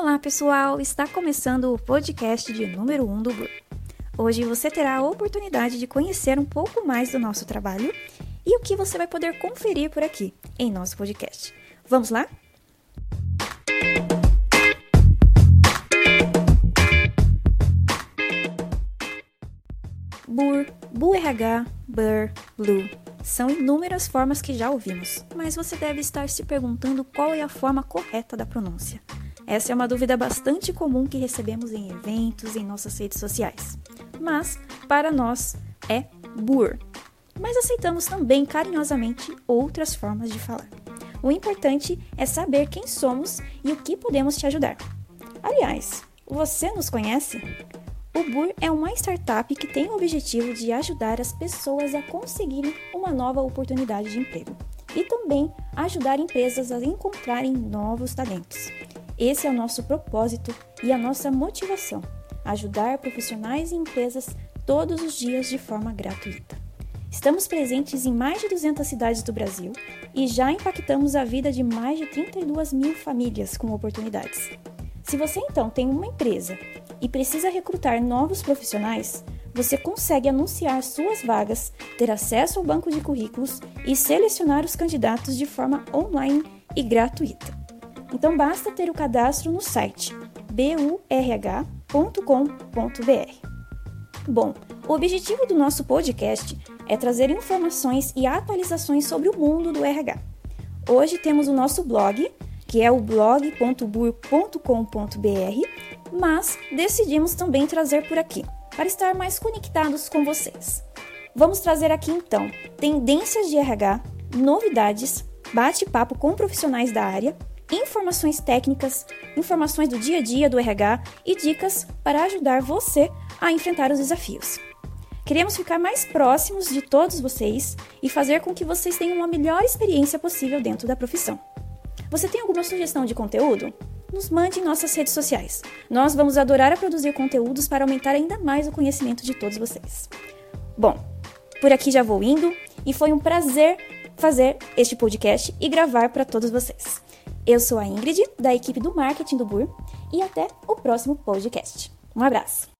Olá, pessoal! Está começando o podcast de número 1 um do Blue. Hoje você terá a oportunidade de conhecer um pouco mais do nosso trabalho e o que você vai poder conferir por aqui em nosso podcast. Vamos lá? BUR, BURH, BUR, BLUE. São inúmeras formas que já ouvimos, mas você deve estar se perguntando qual é a forma correta da pronúncia. Essa é uma dúvida bastante comum que recebemos em eventos, em nossas redes sociais. Mas, para nós, é BUR. Mas aceitamos também carinhosamente outras formas de falar. O importante é saber quem somos e o que podemos te ajudar. Aliás, você nos conhece? O BUR é uma startup que tem o objetivo de ajudar as pessoas a conseguirem uma nova oportunidade de emprego e também ajudar empresas a encontrarem novos talentos. Esse é o nosso propósito e a nossa motivação: ajudar profissionais e empresas todos os dias de forma gratuita. Estamos presentes em mais de 200 cidades do Brasil e já impactamos a vida de mais de 32 mil famílias com oportunidades. Se você então tem uma empresa e precisa recrutar novos profissionais, você consegue anunciar suas vagas, ter acesso ao banco de currículos e selecionar os candidatos de forma online e gratuita. Então basta ter o cadastro no site burh.com.br. Bom, o objetivo do nosso podcast é trazer informações e atualizações sobre o mundo do RH. Hoje temos o nosso blog, que é o blog.bur.com.br, mas decidimos também trazer por aqui, para estar mais conectados com vocês. Vamos trazer aqui então tendências de RH, novidades, bate-papo com profissionais da área, informações técnicas, informações do dia a dia do RH e dicas para ajudar você a enfrentar os desafios. Queremos ficar mais próximos de todos vocês e fazer com que vocês tenham a melhor experiência possível dentro da profissão. Você tem alguma sugestão de conteúdo? nos mande em nossas redes sociais. Nós vamos adorar a produzir conteúdos para aumentar ainda mais o conhecimento de todos vocês. Bom, por aqui já vou indo e foi um prazer fazer este podcast e gravar para todos vocês. Eu sou a Ingrid, da equipe do marketing do BUR, e até o próximo podcast. Um abraço!